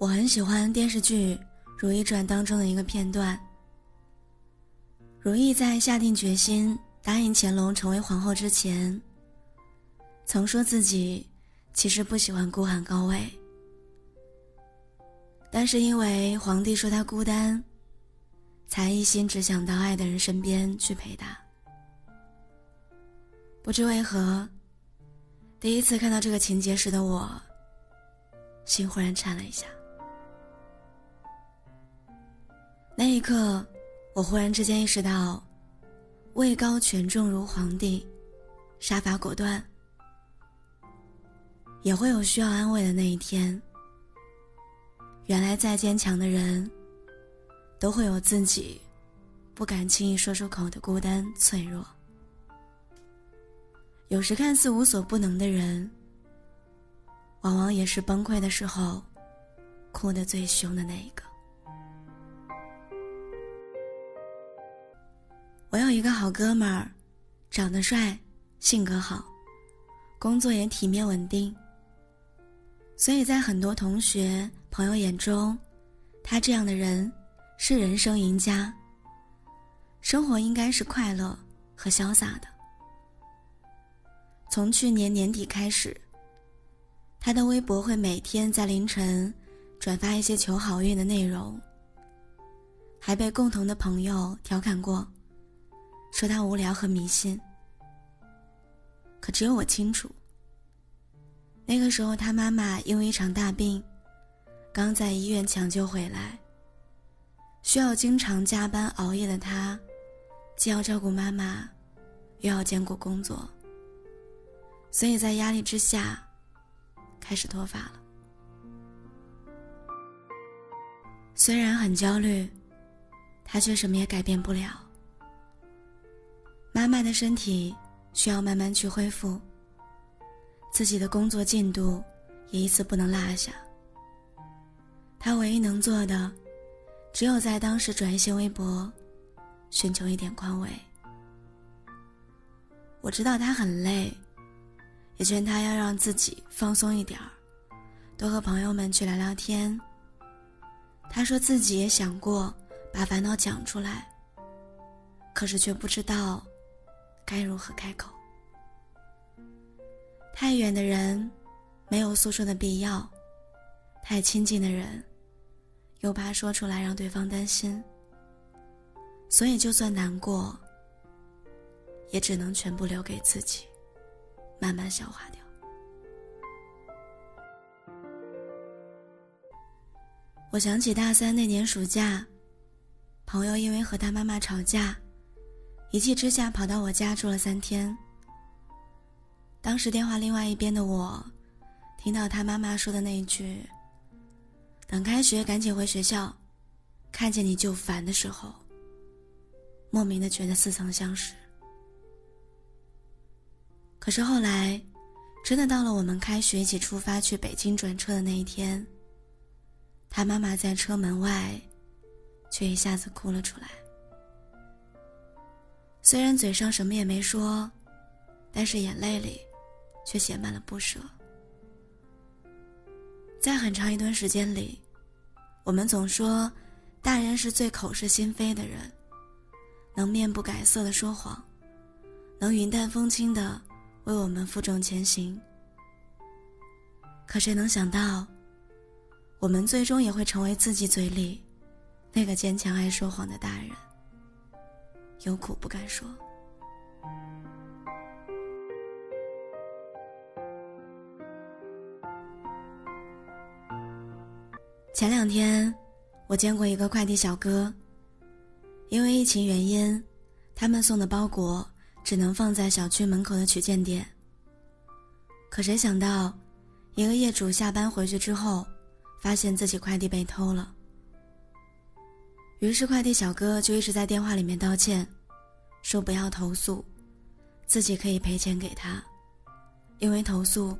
我很喜欢电视剧《如懿传》当中的一个片段。如懿在下定决心答应乾隆成为皇后之前，曾说自己其实不喜欢孤寒高位，但是因为皇帝说她孤单，才一心只想到爱的人身边去陪他。不知为何，第一次看到这个情节时的我，心忽然颤了一下。那一刻，我忽然之间意识到，位高权重如皇帝，杀伐果断，也会有需要安慰的那一天。原来再坚强的人，都会有自己不敢轻易说出口的孤单脆弱。有时看似无所不能的人，往往也是崩溃的时候，哭得最凶的那一个。我有一个好哥们儿，长得帅，性格好，工作也体面稳定。所以在很多同学朋友眼中，他这样的人是人生赢家。生活应该是快乐和潇洒的。从去年年底开始，他的微博会每天在凌晨转发一些求好运的内容，还被共同的朋友调侃过。说他无聊和迷信，可只有我清楚。那个时候，他妈妈因为一场大病，刚在医院抢救回来，需要经常加班熬夜的他，既要照顾妈妈，又要兼顾工作，所以在压力之下，开始脱发了。虽然很焦虑，他却什么也改变不了。妈妈的身体需要慢慢去恢复，自己的工作进度也一次不能落下。他唯一能做的，只有在当时转一些微博，寻求一点宽慰。我知道他很累，也劝他要让自己放松一点儿，多和朋友们去聊聊天。他说自己也想过把烦恼讲出来，可是却不知道。该如何开口？太远的人，没有诉说的必要；太亲近的人，又怕说出来让对方担心。所以，就算难过，也只能全部留给自己，慢慢消化掉。我想起大三那年暑假，朋友因为和他妈妈吵架。一气之下跑到我家住了三天。当时电话另外一边的我，听到他妈妈说的那一句：“等开学赶紧回学校，看见你就烦”的时候，莫名的觉得似曾相识。可是后来，真的到了我们开学一起出发去北京转车的那一天，他妈妈在车门外，却一下子哭了出来。虽然嘴上什么也没说，但是眼泪里却写满了不舍。在很长一段时间里，我们总说，大人是最口是心非的人，能面不改色的说谎，能云淡风轻的为我们负重前行。可谁能想到，我们最终也会成为自己嘴里那个坚强爱说谎的大人。有苦不敢说。前两天，我见过一个快递小哥。因为疫情原因，他们送的包裹只能放在小区门口的取件点。可谁想到，一个业主下班回去之后，发现自己快递被偷了。于是，快递小哥就一直在电话里面道歉，说不要投诉，自己可以赔钱给他，因为投诉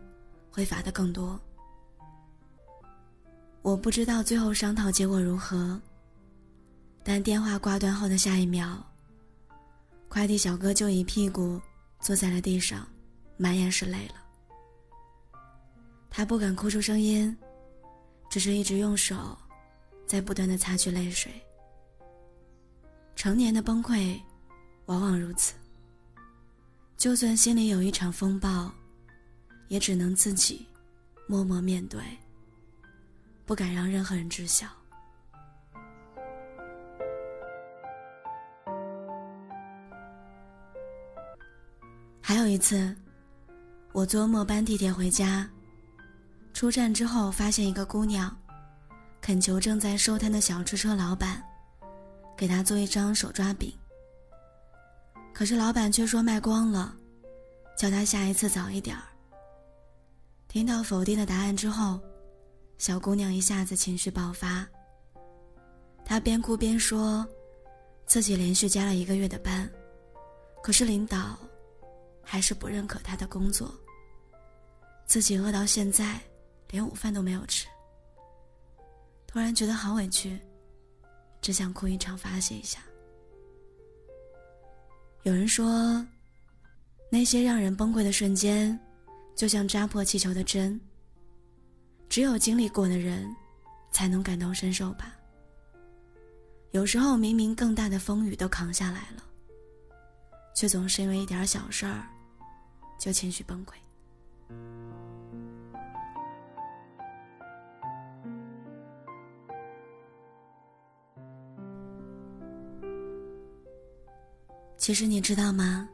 会罚的更多。我不知道最后商讨结果如何，但电话挂断后的下一秒，快递小哥就一屁股坐在了地上，满眼是泪了。他不敢哭出声音，只是一直用手在不断的擦去泪水。成年的崩溃，往往如此。就算心里有一场风暴，也只能自己默默面对，不敢让任何人知晓。还有一次，我坐末班地铁回家，出站之后发现一个姑娘，恳求正在收摊的小吃车老板，给他做一张手抓饼。可是老板却说卖光了，叫他下一次早一点儿。听到否定的答案之后，小姑娘一下子情绪爆发。她边哭边说，自己连续加了一个月的班，可是领导。还是不认可他的工作。自己饿到现在，连午饭都没有吃。突然觉得好委屈，只想哭一场发泄一下。有人说，那些让人崩溃的瞬间，就像扎破气球的针。只有经历过的人，才能感同身受吧。有时候明明更大的风雨都扛下来了，却总是因为一点小事儿。就情绪崩溃。其实你知道吗？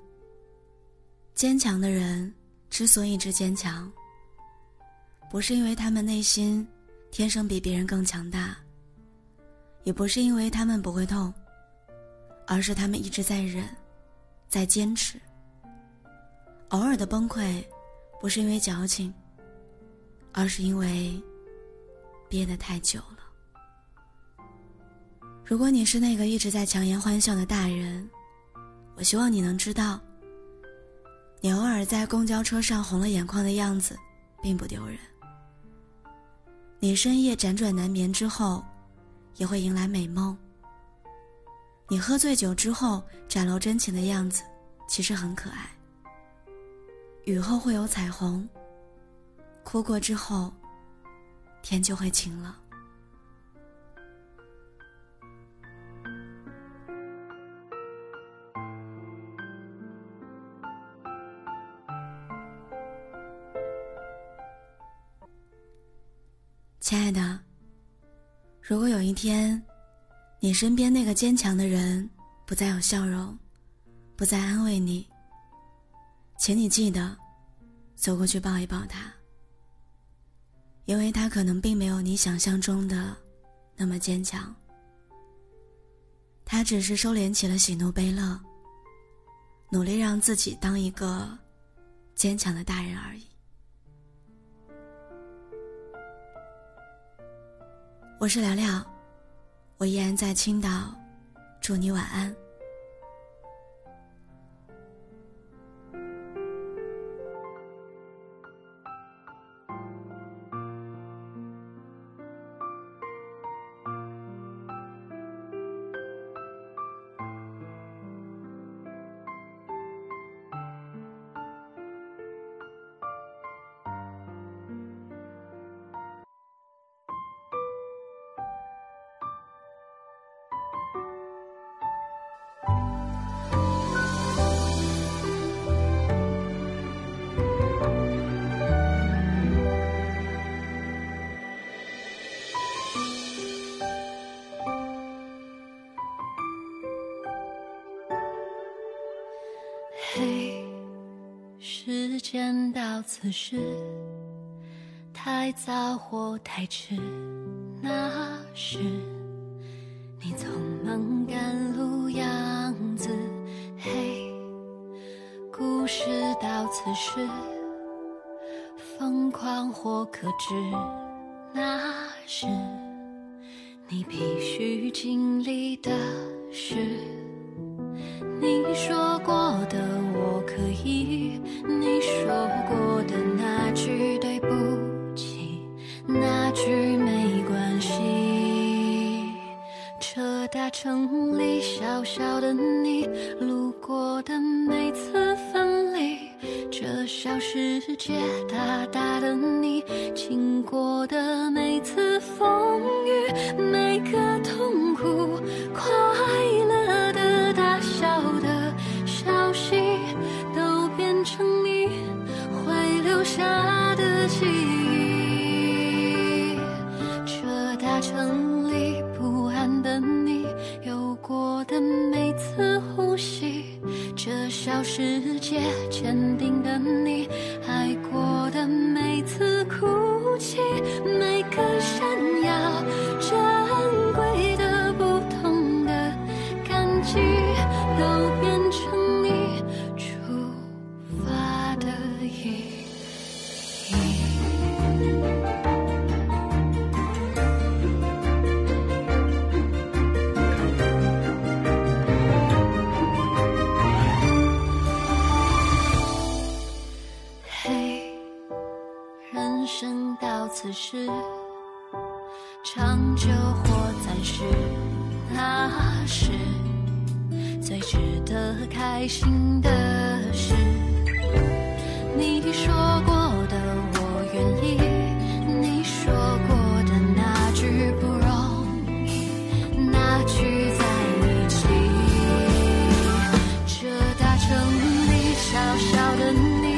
坚强的人之所以之坚强，不是因为他们内心天生比别人更强大，也不是因为他们不会痛，而是他们一直在忍，在坚持。偶尔的崩溃，不是因为矫情，而是因为憋得太久了。如果你是那个一直在强颜欢笑的大人，我希望你能知道，你偶尔在公交车上红了眼眶的样子，并不丢人。你深夜辗转难眠之后，也会迎来美梦。你喝醉酒之后展露真情的样子，其实很可爱。雨后会有彩虹。哭过之后，天就会晴了。亲爱的，如果有一天，你身边那个坚强的人不再有笑容，不再安慰你。请你记得，走过去抱一抱他，因为他可能并没有你想象中的那么坚强。他只是收敛起了喜怒悲乐，努力让自己当一个坚强的大人而已。我是聊聊，我依然在青岛，祝你晚安。此时，太早或太迟，那时你匆忙赶路样子。嘿，故事到此时，疯狂或克制，那是你必须经历的事。你说过的我可以，你说过的那句对不起，那句没关系。车大城里小小的你，路过的每次分离，这小世界下的记忆。这大城里不安的你，有过的每次呼吸，这小世界坚定的你，爱过的每次哭泣，每个闪耀珍贵的、不同的感激，都到此时，长久或暂时，那是最值得开心的事。你说过的我愿意，你说过的那句不容易，那句在一起。这大城里小小的你，